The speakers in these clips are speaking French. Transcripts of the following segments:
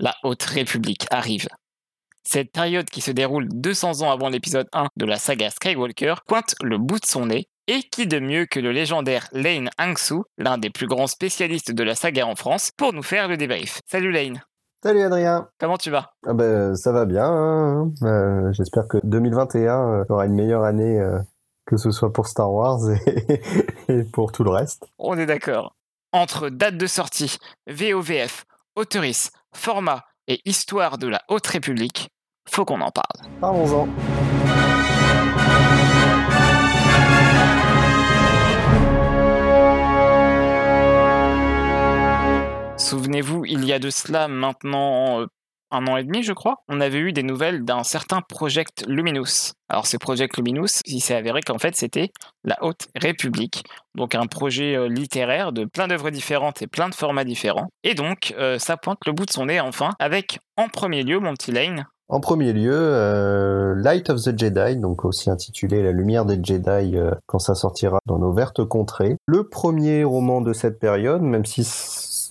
la Haute République arrive. Cette période qui se déroule 200 ans avant l'épisode 1 de la saga Skywalker pointe le bout de son nez et qui de mieux que le légendaire Lane Hangsu, l'un des plus grands spécialistes de la saga en France, pour nous faire le débrief. Salut Lane Salut Adrien Comment tu vas? Ah ben, Ça va bien. Hein. Euh, j'espère que 2021 euh, aura une meilleure année, euh, que ce soit pour Star Wars et, pour tout le reste. On est d'accord. Entre date de sortie, VOVF, autoris, format et histoire de la Haute République, faut qu'on en parle. Parlons-en. Souvenez-vous, il y a de cela maintenant euh, un an et demi, je crois, on avait eu des nouvelles d'un certain Project Luminous. Alors, ce Project Luminous, il s'est avéré qu'en fait, c'était la Haute République. Donc, un projet euh, littéraire de plein d'œuvres différentes et plein de formats différents. Et donc, euh, ça pointe le bout de son nez, enfin, avec, en premier lieu, mon petit Lane. En premier lieu, Light of the Jedi, donc aussi intitulé La lumière des Jedi quand ça sortira dans nos vertes contrées. Le premier roman de cette période, même si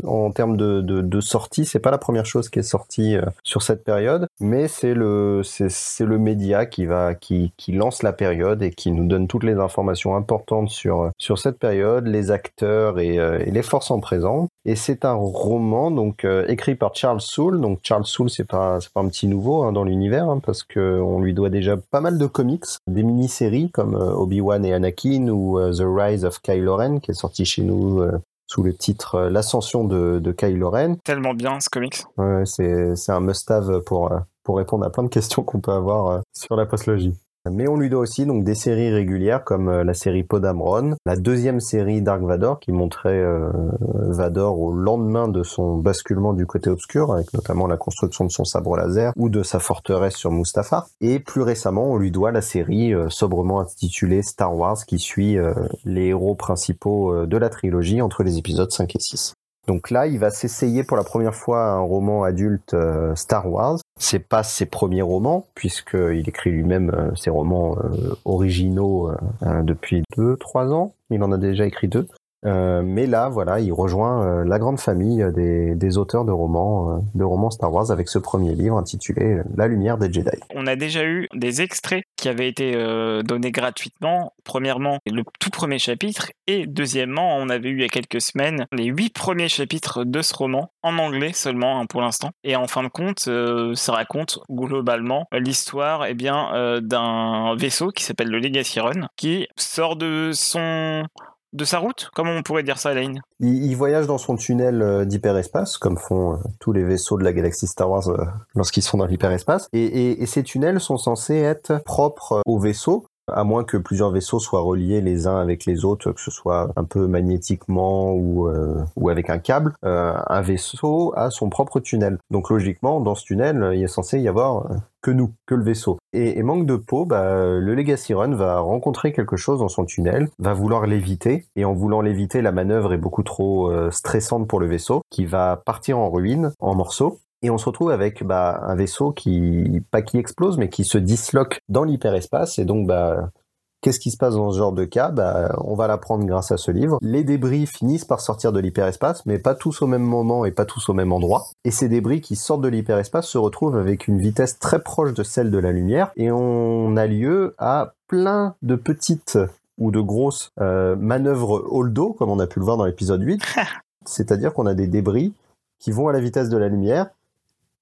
en termes de, de, de sortie. C'est pas la première chose qui est sortie euh, sur cette période, mais c'est le c'est le média qui va qui, qui lance la période et qui nous donne toutes les informations importantes sur sur cette période, les acteurs et, euh, les forces en présence. Et c'est un roman donc euh, écrit par Charles Soule. Donc Charles Soule, c'est pas c'est pas un petit nouveau hein, dans l'univers hein, parce que on lui doit déjà pas mal de comics, des mini-séries comme Obi-Wan et Anakin ou The Rise of Kylo Ren qui est sorti chez nous sous le titre euh, L'ascension de, de Kylo Ren. Tellement bien ce comics. Ouais, c'est un must-have pour, euh, pour répondre à plein de questions qu'on peut avoir euh, sur la postlogie. Mais on lui doit aussi donc des séries régulières comme euh, la série Podamron, la deuxième série Dark Vador qui montrait euh, Vador au lendemain de son basculement du côté obscur, avec notamment la construction de son sabre laser ou de sa forteresse sur Mustafar. Et plus récemment, on lui doit la série euh, sobrement intitulée Star Wars qui suit les héros principaux de la trilogie entre les épisodes 5 et 6. Donc là, il va s'essayer pour la première fois un roman adulte euh, Star Wars. C'est pas ses premiers romans, puisqu'il écrit lui-même euh, ses romans euh, originaux depuis deux, trois ans. Il en a déjà écrit deux. Euh, mais là, voilà, il rejoint euh, la grande famille des, des auteurs de romans, euh, de romans Star Wars avec ce premier livre intitulé La lumière des Jedi. On a déjà eu des extraits qui avaient été donnés gratuitement. Premièrement, le tout premier chapitre, et deuxièmement, on avait eu il y a quelques semaines les huit premiers chapitres de ce roman en anglais seulement hein, pour l'instant. Et en fin de compte, ça raconte globalement l'histoire eh bien d'un vaisseau qui s'appelle le Legacy Run, qui sort de son de sa route Comment on pourrait dire ça, Lane il, voyage dans son tunnel euh, d'hyperespace, comme font euh, tous les vaisseaux de la galaxie Star Wars euh, lorsqu'ils sont dans l'hyperespace. Et, et, ces tunnels sont censés être propres au vaisseau, à moins que plusieurs vaisseaux soient reliés les uns avec les autres, que ce soit un peu magnétiquement ou, euh, avec un câble, euh, un vaisseau a son propre tunnel. Donc logiquement, dans ce tunnel, il est censé y avoir euh, que nous, que le vaisseau. Et, manque de peau, bah, le Legacy Run va rencontrer quelque chose dans son tunnel, va vouloir l'éviter, et en voulant l'éviter, la manœuvre est beaucoup trop stressante pour le vaisseau, qui va partir en ruine, en morceaux, et on se retrouve avec bah, un vaisseau qui, pas qui explose, mais qui se disloque dans l'hyperespace. Et donc, bah, qu'est-ce qui se passe dans ce genre de cas? Bah, On va l'apprendre grâce à ce livre. Les débris finissent par sortir de l'hyperespace, mais pas tous au même moment et pas tous au même endroit. Et ces débris qui sortent de l'hyperespace se retrouvent avec une vitesse très proche de celle de la lumière. Et on a lieu à plein de petites ou de grosses euh, manœuvres holdo, comme on a pu le voir dans l'épisode 8. C'est-à-dire qu'on a des débris qui vont à la vitesse de la lumière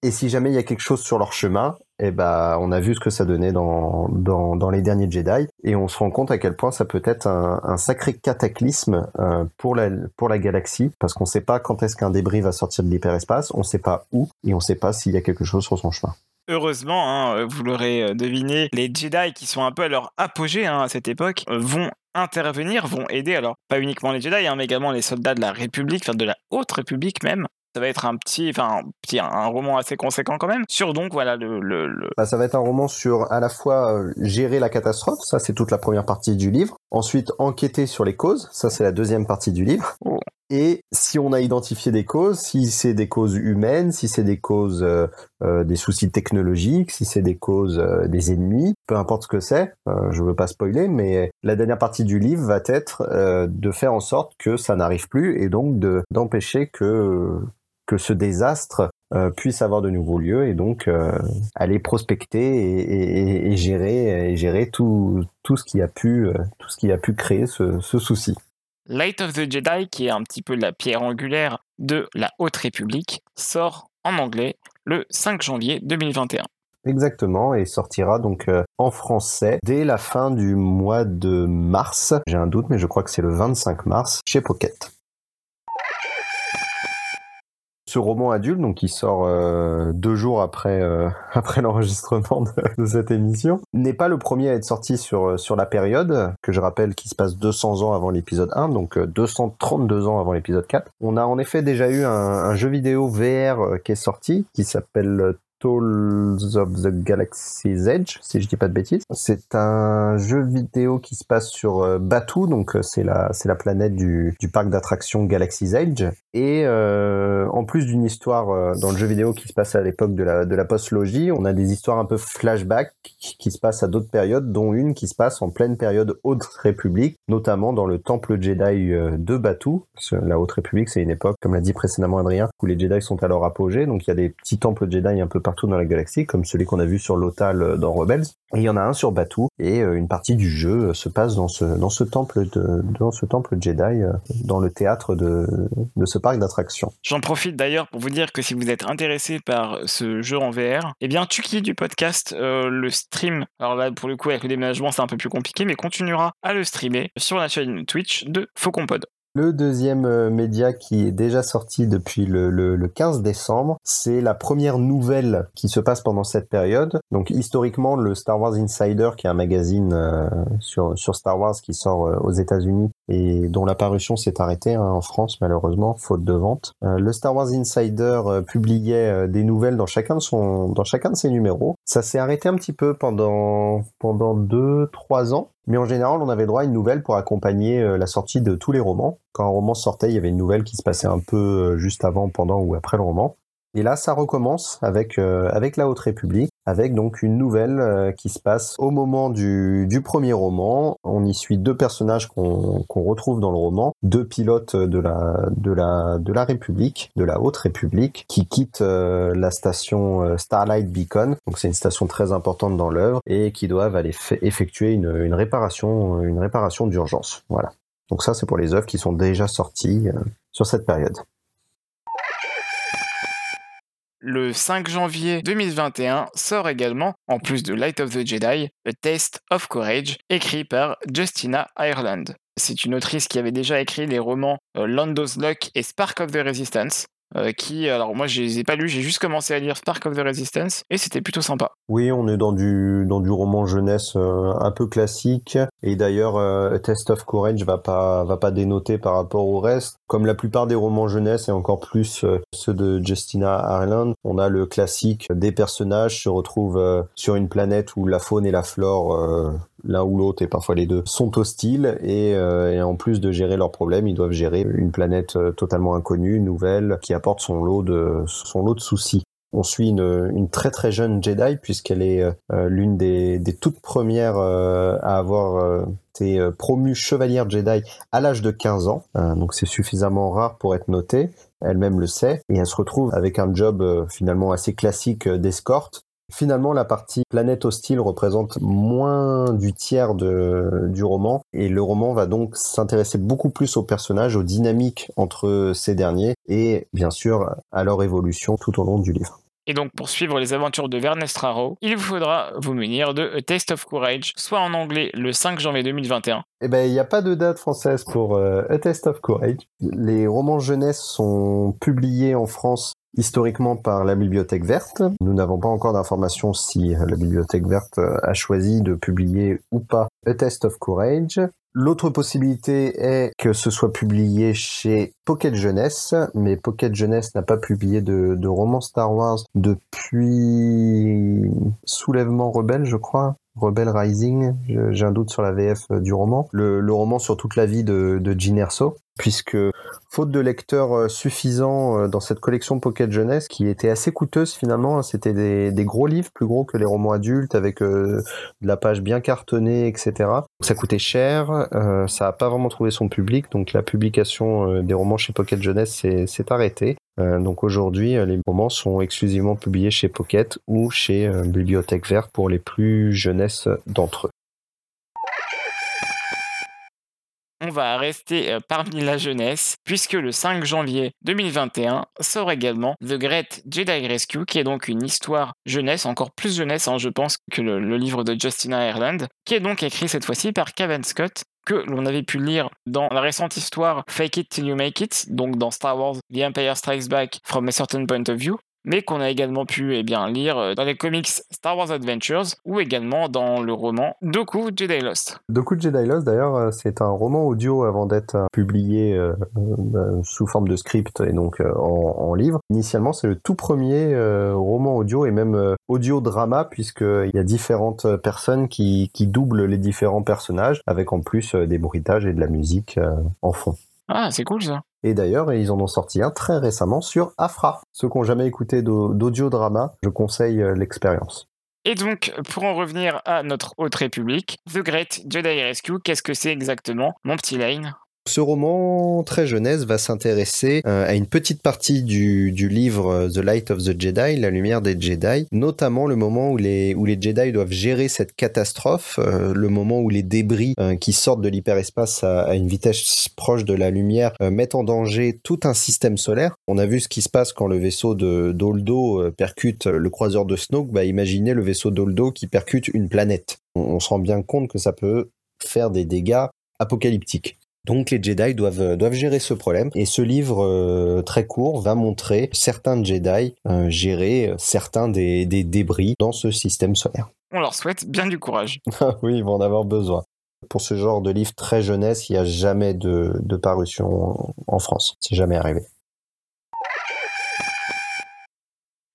et si jamais il y a quelque chose sur leur chemin, eh ben, on a vu ce que ça donnait dans, dans, les derniers Jedi, et on se rend compte à quel point ça peut être un, sacré cataclysme euh, pour, la, pour la galaxie, parce qu'on ne sait pas quand est-ce qu'un débris va sortir de l'hyperespace, on ne sait pas où, et on ne sait pas s'il y a quelque chose sur son chemin. Heureusement, hein, vous l'aurez euh, deviné, les Jedi qui sont un peu à leur apogée hein, à cette époque euh, vont intervenir, vont aider, alors pas uniquement les Jedi, hein, mais également les soldats de la République, enfin de la Haute République même, ça va être un petit, enfin, petit, un roman assez conséquent quand même, sur donc, voilà, le... le, Bah, ça va être un roman sur à la fois euh, gérer la catastrophe, ça c'est toute la première partie du livre, ensuite enquêter sur les causes, ça c'est la deuxième partie du livre, oh. et si on a identifié des causes, si c'est des causes humaines, si c'est des causes euh, euh, des soucis technologiques, si c'est des causes des ennemis, peu importe ce que c'est, je veux pas spoiler, mais la dernière partie du livre va être de faire en sorte que ça n'arrive plus et donc de d'empêcher que que ce désastre euh, puisse avoir de nouveaux lieux et donc aller prospecter et, gérer, et gérer tout, tout, ce qui a pu, tout ce qui a pu créer ce, ce souci. Light of the Jedi, qui est un petit peu la pierre angulaire de la Haute République, sort en anglais le 5 janvier 2021. Exactement, et sortira donc en français dès la fin du mois de mars. J'ai un doute, mais je crois que c'est le 25 mars chez Pocket roman adulte, donc qui sort euh, deux jours après euh, après l'enregistrement de, cette émission, n'est pas le premier à être sorti sur euh, sur la période que je rappelle qui se passe 200 ans avant l'épisode 1, donc 232 ans avant l'épisode 4. On a en effet déjà eu un jeu vidéo VR qui est sorti, qui s'appelle Tools of the Galaxy's Edge, si je dis pas de bêtises. C'est un jeu vidéo qui se passe sur euh, Batuu, donc euh, c'est la c'est la planète du, du parc d'attractions Galaxy's Edge. Et euh, en plus d'une histoire dans le jeu vidéo qui se passe à l'époque de la de la post-logie, on a des histoires un peu flashback qui se passent à d'autres périodes, dont une qui se passe en pleine période Haute République, notamment dans le temple Jedi de Batuu. La Haute République, c'est une époque, comme l'a dit précédemment Adrien, où les Jedi sont à leur apogée, donc il y a des petits temples Jedi un peu partout dans la galaxie, comme celui qu'on a vu sur Lothal euh, dans Rebels. Il y en a un sur Batuu, et euh, une partie du jeu euh, se passe dans ce, temple de, dans ce temple Jedi, dans le théâtre de, de ce parc d'attractions. J'en profite d'ailleurs pour vous dire que si vous êtes intéressé par ce jeu en VR, eh bien Tuki du podcast le stream. Alors là, pour le coup, avec le déménagement, c'est un peu plus compliqué, mais continuera à le streamer sur la chaîne Twitch de Faucon Pod. Le deuxième euh, média qui est déjà sorti depuis le, le, 15 décembre, c'est la première nouvelle qui se passe pendant cette période. Donc historiquement, le Star Wars Insider, qui est un magazine euh, sur, Star Wars qui sort euh, aux États-Unis et dont la parution s'est arrêtée hein, en France malheureusement, faute de vente. le Star Wars Insider publiait des nouvelles dans chacun de dans chacun de ses numéros. Ça s'est arrêté un petit peu pendant pendant deux trois ans mais en général, on avait droit à une nouvelle pour accompagner euh, la sortie de tous les romans. Quand un roman sortait, il y avait une nouvelle qui se passait un peu euh, juste avant, pendant ou après le roman. Et là, ça recommence avec euh, avec la Haute République, avec donc une nouvelle euh, qui se passe au moment du, du premier roman. On y suit deux personnages qu'on qu'on retrouve dans le roman, deux pilotes de la de la de la République, de la Haute République, qui quittent euh, la station Starlight Beacon. Donc c'est une station très importante dans l'œuvre et qui doivent aller effectuer une, une réparation une réparation d'urgence. Voilà. Donc ça, c'est pour les œuvres qui sont déjà sorties sur cette période le 5 janvier 2021 sort également, en plus de Light of the Jedi, A Taste of Courage, écrit par Justina Ireland. C'est une autrice qui avait déjà écrit les romans euh, Lando's Luck et Spark of the Resistance, euh, qui, alors moi je les ai pas lus, j'ai juste commencé à lire Spark of the Resistance et c'était plutôt sympa. Oui, on est dans du dans du roman jeunesse euh, un peu classique et d'ailleurs euh, Test of Courage va pas va pas dénoter par rapport au reste. Comme la plupart des romans jeunesse et encore plus ceux de Justina Ireland, on a le classique des personnages se retrouvent sur une planète où la faune et la flore l'un ou l'autre et parfois les deux sont hostiles et, et, en plus de gérer leurs problèmes, ils doivent gérer une planète totalement inconnue, nouvelle, qui apporte son lot de, son lot de soucis. On suit une, très très jeune Jedi puisqu'elle est euh, l'une des, toutes premières euh, à avoir euh, été promue chevalière Jedi à l'âge de 15 ans. donc c'est suffisamment rare pour être noté. Elle-même le sait et elle se retrouve avec un job finalement assez classique d'escorte Finalement, la partie planète hostile représente moins du tiers de, du roman, et le roman va donc s'intéresser beaucoup plus aux personnages, aux dynamiques entre ces derniers, et bien sûr à leur évolution tout au long du livre. Et donc, pour suivre les aventures de Vernestraro, il vous faudra vous munir de A Taste of Courage, soit en anglais le 5 janvier 2021. Eh ben, il n'y a pas de date française pour euh, A Taste of Courage. Les romans jeunesse sont publiés en France historiquement par la Bibliothèque verte. Nous n'avons pas encore d'informations si la Bibliothèque verte a choisi de publier ou pas A Test of Courage. L'autre possibilité est que ce soit publié chez Pocket Jeunesse, mais Pocket Jeunesse n'a pas publié de, de roman Star Wars depuis Soulèvement Rebelle, je crois. Rebel Rising, j'ai un doute sur la VF du roman. Le, roman sur toute la vie de, de Erso. puisque faute de lecteurs euh, suffisants euh, dans cette collection Pocket Jeunesse, qui était assez coûteuse finalement, hein, c'était des, gros livres, plus gros que les romans adultes, avec euh, de la page bien cartonnée, etc. Ça coûtait cher, ça n'a pas vraiment trouvé son public, donc la publication des romans chez Pocket Jeunesse s'est arrêtée. Donc aujourd'hui, les romans sont exclusivement publiés chez Pocket ou chez Bibliothèque Verte pour les plus jeunesses d'entre eux. on va rester euh, parmi la jeunesse, puisque le 5 janvier 2021 sort également The Great Jedi Rescue, qui est donc une histoire jeunesse, encore plus jeunesse, hein, je pense, que le, livre de Justina Ireland, qui est donc écrit cette fois-ci par Kevin Scott, que l'on avait pu lire dans la récente histoire Fake It Till You Make It, donc dans Star Wars The Empire Strikes Back from a Certain Point of View, mais qu'on a également pu eh bien, lire euh, dans les comics Star Wars Adventures ou également dans le roman Doku Jedi Lost. Doku Jedi Lost, d'ailleurs, euh, c'est un roman audio avant d'être euh, publié sous forme de script et donc en, livre. Initialement, c'est le tout premier roman audio et même audio-drama, puisqu'il y a différentes personnes qui, qui doublent les différents personnages, avec en plus des bruitages et de la musique en fond. Ah, c'est cool ça. Et d'ailleurs, ils en ont sorti un très récemment sur Afra. Ceux qui n'ont jamais écouté d'audio-drama, je conseille euh, l'expérience. Et donc, pour en revenir à notre haute république, The Great Jedi Rescue, qu'est-ce que c'est exactement, mon petit Lane? Ce roman très jeunesse va s'intéresser euh, à une petite partie du, livre euh, The Light of the Jedi, la lumière des Jedi, notamment le moment où les, Jedi doivent gérer cette catastrophe, euh, le moment où les débris qui sortent de l'hyperespace à, une vitesse proche de la lumière mettent en danger tout un système solaire. On a vu ce qui se passe quand le vaisseau de Doldo percute le croiseur de Snoke, bah imaginez le vaisseau Doldo qui percute une planète. on se rend bien compte que ça peut faire des dégâts apocalyptiques. Donc les Jedi doivent, euh, doivent gérer ce problème. Et ce livre euh, très court va montrer certains Jedi euh, gérer certains des, débris dans ce système solaire. On leur souhaite bien du courage. oui, ils vont en avoir besoin. Pour ce genre de livre très jeunesse, il n'y a jamais de, parution en France. C'est jamais arrivé.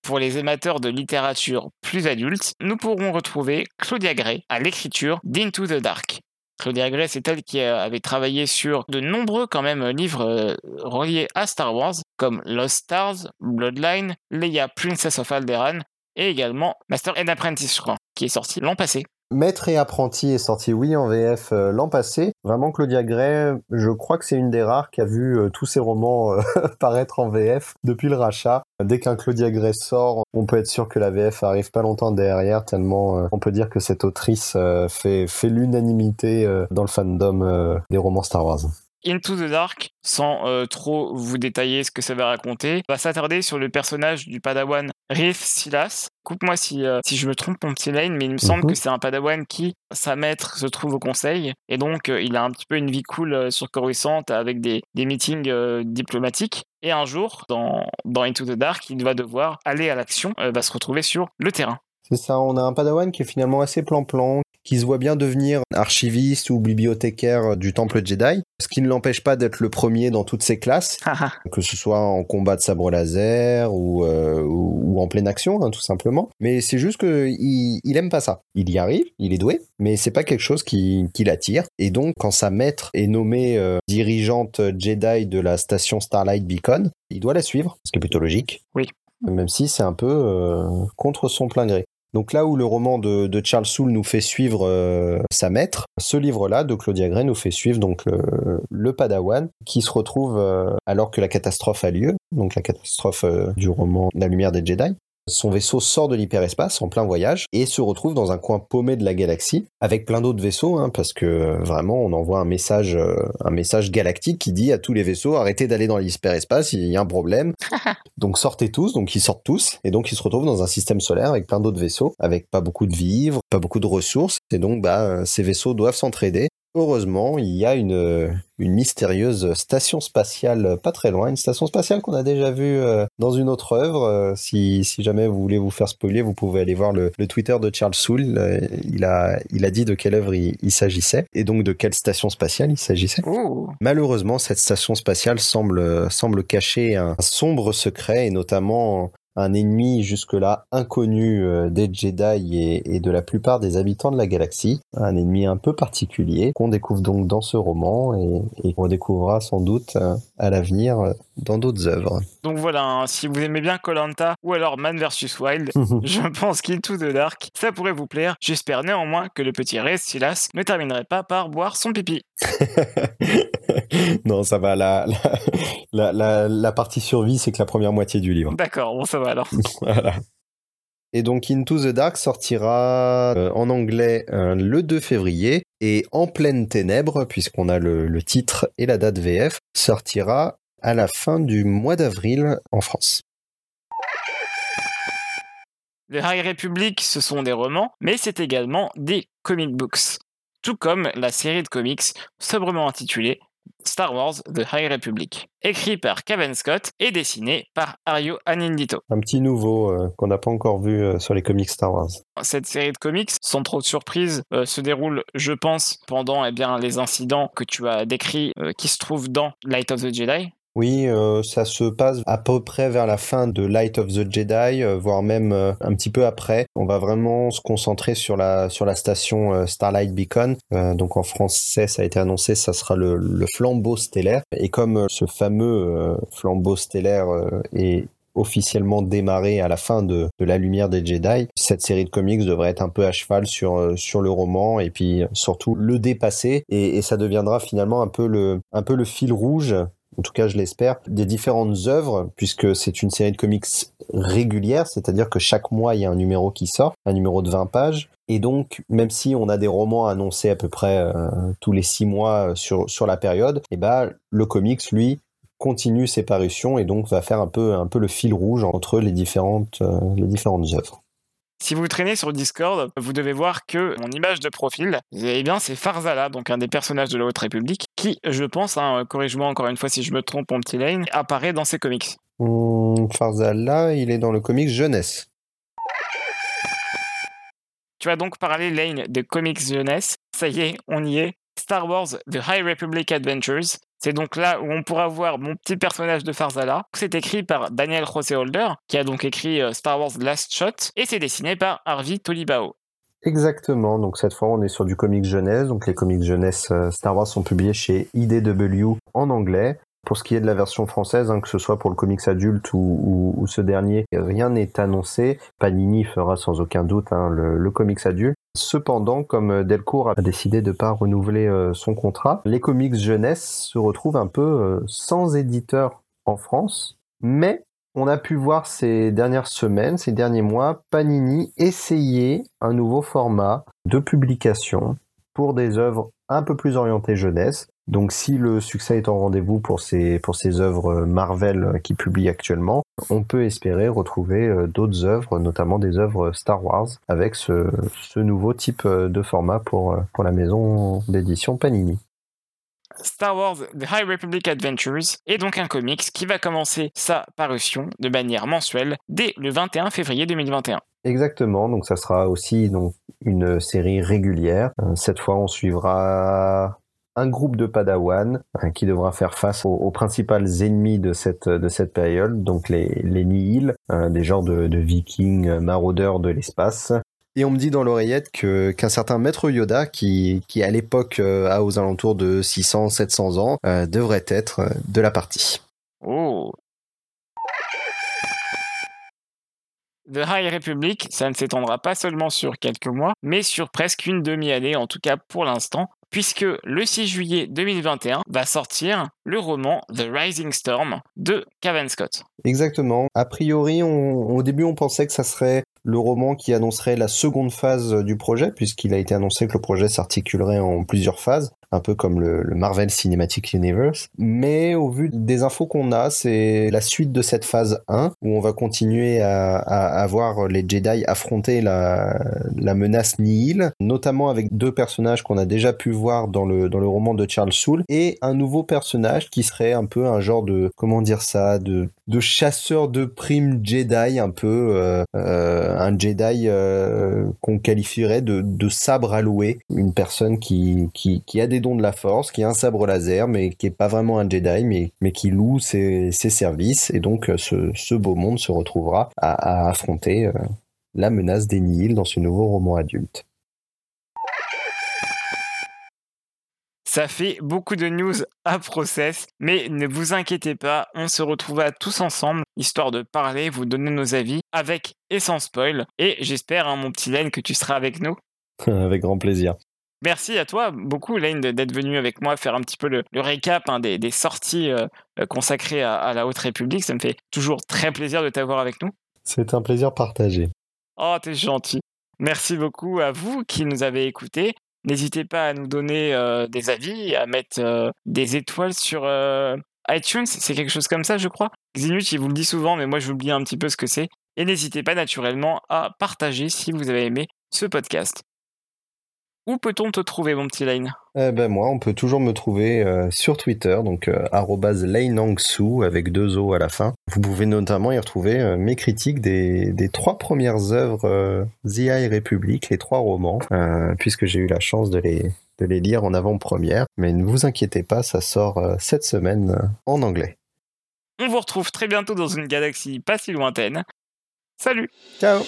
Pour les amateurs de littérature plus adulte, nous pourrons retrouver Claudia Gray à l'écriture d'Into the Dark. Claudia Gray, c'est elle qui avait travaillé sur de nombreux quand même livres euh, reliés à Star Wars, comme Lost Stars, Bloodline, Leia Princess of Alderaan, et également Master and Apprentice, je crois, qui est sorti l'an passé. Maître et apprenti est sorti, oui, en VF euh, l'an passé. Vraiment, Claudia Gray, je crois que c'est une des rares qui a vu euh, tous ses romans euh, paraître en VF depuis le rachat. Dès qu'un Claudia Gray sort, on peut être sûr que la VF arrive pas longtemps derrière, tellement on peut dire que cette autrice fait, fait l'unanimité dans le fandom des romans Star Wars. Into the Dark, sans euh, trop vous détailler ce que ça va raconter, va s'attarder sur le personnage du padawan Riff Silas. Coupe-moi si, euh, si je me trompe, mon petit Lane, mais il me semble mhm. que c'est un padawan qui, sa maître, se trouve au conseil. Et donc, euh, il a un petit peu une vie cool sur Coruscant avec des, des meetings diplomatiques. Et un jour, dans, dans Into the Dark, il va devoir aller à l'action, va se retrouver sur le terrain. C'est ça, on a un padawan qui est finalement assez plan-plan, qui se voit bien devenir archiviste ou bibliothécaire du temple Jedi, ce qui ne l'empêche pas d'être le premier dans toutes ses classes, que ce soit en combat de sabre laser ou, euh, ou, en pleine action, hein, tout simplement. Mais c'est juste que il, il, aime pas ça. Il y arrive, il est doué, mais c'est pas quelque chose qui, qui l'attire. Et donc, quand sa maître est nommée euh, dirigeante Jedi de la station Starlight Beacon, il doit la suivre, ce qui est plutôt logique. Oui. Même si c'est un peu euh, contre son plein gré. Donc là où le roman de, Charles Soule nous fait suivre euh, sa maître, ce livre-là de Claudia Gray nous fait suivre donc le, Padawan qui se retrouve euh, alors que la catastrophe a lieu, donc la catastrophe euh, du roman La lumière des Jedi, son vaisseau sort de l'hyperespace en plein voyage et se retrouve dans un coin paumé de la galaxie avec plein d'autres vaisseaux, hein, parce que euh, vraiment on envoie un message, euh, un message galactique qui dit à tous les vaisseaux arrêtez d'aller dans l'hyperespace, il y a un problème. donc sortez tous, donc ils sortent tous et donc ils se retrouvent dans un système solaire avec plein d'autres vaisseaux, avec pas beaucoup de vivres, pas beaucoup de ressources et donc bah euh, ces vaisseaux doivent s'entraider Heureusement, il y a une, une mystérieuse station spatiale pas très loin, une station spatiale qu'on a déjà vue euh, dans une autre œuvre. Euh, si, si, jamais vous voulez vous faire spoiler, vous pouvez aller voir le, le Twitter de Charles Soule. Euh, il, a, il a dit de quelle œuvre il, s'agissait et donc de quelle station spatiale il s'agissait. Malheureusement, cette station spatiale semble, semble cacher un sombre secret et notamment un ennemi jusque-là inconnu euh, des Jedi et, de la plupart des habitants de la galaxie. Un ennemi un peu particulier qu'on découvre donc dans ce roman et, et qu'on découvrira sans doute euh, à l'avenir euh, dans d'autres œuvres. Donc voilà, hein, si vous aimez bien Colanta ou alors Man vs Wild, je pense qu'Into the Dark, ça pourrait vous plaire. J'espère néanmoins que le petit Rez Silas ne terminerait pas par boire son pipi. non, ça va. La, la, la, la partie survie, c'est que la première moitié du livre. D'accord, bon, ça va alors. voilà. Et donc Into the Dark sortira euh, en anglais euh, le 2 février et En pleine ténèbres, puisqu'on a le, le, titre et la date VF, sortira à la fin du mois d'avril en France. Les High Republic, ce sont des romans, mais c'est également des comic books. Tout comme la série de comics sobrement intitulée Star Wars The High Republic, écrit par Kevin Scott et dessiné par Ario Anindito. Un petit nouveau euh, qu'on n'a pas encore vu euh, sur les comics Star Wars. Cette série de comics, sans trop de surprise, euh, se déroule, je pense, pendant eh bien, les incidents que tu as décrits qui se trouvent dans Light of the Jedi, oui, euh, ça se passe à peu près vers la fin de Light of the Jedi, euh, voire même euh, un petit peu après. On va vraiment se concentrer sur la sur la station Starlight Beacon. donc en français, ça a été annoncé, ça sera le, le flambeau stellaire. Et comme ce fameux flambeau stellaire est officiellement démarré à la fin de, de, la lumière des Jedi. Cette série de comics devrait être un peu à cheval sur, sur le roman et puis surtout le dépasser et, et ça deviendra finalement un peu le, un peu le fil rouge en tout cas je l'espère, des différentes œuvres, puisque c'est une série de comics régulière, c'est-à-dire que chaque mois il y a un numéro qui sort, un numéro de 20 pages, et donc même si on a des romans annoncés à peu près euh, tous les six mois euh, sur, la période, eh ben le comics lui continue ses parutions et donc va faire un peu, un peu le fil rouge entre les différentes, euh, les différentes œuvres. Si vous traînez sur Discord, vous devez voir que mon image de profil, eh bien, c'est Farzala, donc un des personnages de la Haute République, qui, je pense, hein, corrige-moi encore une fois si je me trompe, mon petit Lane, apparaît dans ses comics. Hmm, Farzala, il est dans le comics jeunesse. Tu vas donc parler, Lane, de comics jeunesse. Ça y est, on y est. Star Wars The High Republic Adventures, c'est donc là où on pourra voir mon petit personnage de Farzala. C'est écrit par Daniel José Holder, qui a donc écrit euh, Star Wars Last Shot, et c'est dessiné par Harvey Tolibao. Exactement, donc cette fois on est sur du comics jeunesse, donc les comics jeunesse euh, Star Wars sont publiés chez IDW en anglais. Pour ce qui est de la version française, hein, que ce soit pour le comics adulte ou, ce dernier, rien n'est annoncé. Panini fera sans aucun doute hein, le, comics adulte. Cependant, comme Delcourt a décidé de ne pas renouveler euh, son contrat, les comics jeunesse se retrouvent un peu euh, sans éditeur en France, mais on a pu voir ces dernières semaines, ces derniers mois, Panini essayer un nouveau format de publication pour des œuvres un peu plus orientées jeunesse. Donc si le succès est en rendez-vous pour ces, pour ces œuvres Marvel qui publient actuellement, on peut espérer retrouver euh, d'autres œuvres, notamment des œuvres Star Wars, avec ce, ce nouveau type euh, de format pour, euh, pour la maison d'édition Panini. Star Wars The High Republic Adventures est donc un comics qui va commencer sa parution de manière mensuelle dès le 21 février 2021. Exactement, donc ça sera aussi donc une série régulière. Cette fois, on suivra un groupe de Padawan hein, qui devra faire face aux, principaux ennemis de cette de cette période, donc les les Nihil, hein, des genres de, de vikings euh, maraudeurs de l'espace. Et on me dit dans l'oreillette que qu'un certain maître Yoda, qui qui à l'époque euh, a aux alentours de 600 700 ans, euh, devrait être de la partie. Oh. The High Republic, ça ne s'étendra pas seulement sur quelques mois, mais sur presque une demi-année, en tout cas pour l'instant, puisque le 6 juillet 2021 va sortir le roman The Rising Storm de Cavan Scott. Exactement. A priori, au début, on pensait que ça serait le roman qui annoncerait la seconde phase du projet, puisqu'il a été annoncé que le projet s'articulerait en plusieurs phases un peu comme le, Marvel Cinematic Universe. Mais au vu des infos qu'on a, c'est la suite de cette phase 1 où on va continuer à, à, voir les Jedi affronter la, menace Nihil, notamment avec deux personnages qu'on a déjà pu voir dans le, dans le roman de Charles Soule et un nouveau personnage qui serait un peu un genre de, comment dire ça, de, de chasseur de primes Jedi, un peu euh, euh, un Jedi euh, qu'on qualifierait de, de sabre alloué, une personne qui, qui, qui a des dons de la force, qui a un sabre laser, mais qui est pas vraiment un Jedi, mais, mais qui loue ses, services. Et donc, ce, beau monde se retrouvera à, affronter la menace des Nihil dans ce nouveau roman adulte. Ça fait beaucoup de news à process, mais ne vous inquiétez pas, on se retrouvera tous ensemble, histoire de parler, vous donner nos avis, avec et sans spoil. Et j'espère, hein, mon petit Lane, que tu seras avec nous. avec grand plaisir. Merci à toi beaucoup, Lane, d'être venu avec moi faire un petit peu le, récap hein, des, sorties euh, euh, consacrées à, la Haute République. Ça me fait toujours très plaisir de t'avoir avec nous. C'est un plaisir partagé. Oh, t'es gentil. Merci beaucoup à vous qui nous avez écoutés. N'hésitez pas à nous donner euh, des avis, à mettre euh, des étoiles sur iTunes, c'est quelque chose comme ça, je crois. Xinut, il vous le dit souvent, mais moi j'oublie un petit peu ce que c'est. Et n'hésitez pas naturellement à partager si vous avez aimé ce podcast. Où peut-on te trouver, mon petit Lane? Eh ben moi, on peut toujours me trouver euh, sur Twitter, donc euh, @laneangsu avec deux O à la fin. Vous pouvez notamment y retrouver euh, mes critiques des, des, trois premières œuvres The High Republic, les trois romans, puisque j'ai eu la chance de les, de les lire en avant-première. Mais ne vous inquiétez pas, ça sort cette semaine en anglais. On vous retrouve très bientôt dans une galaxie pas si lointaine. Salut Ciao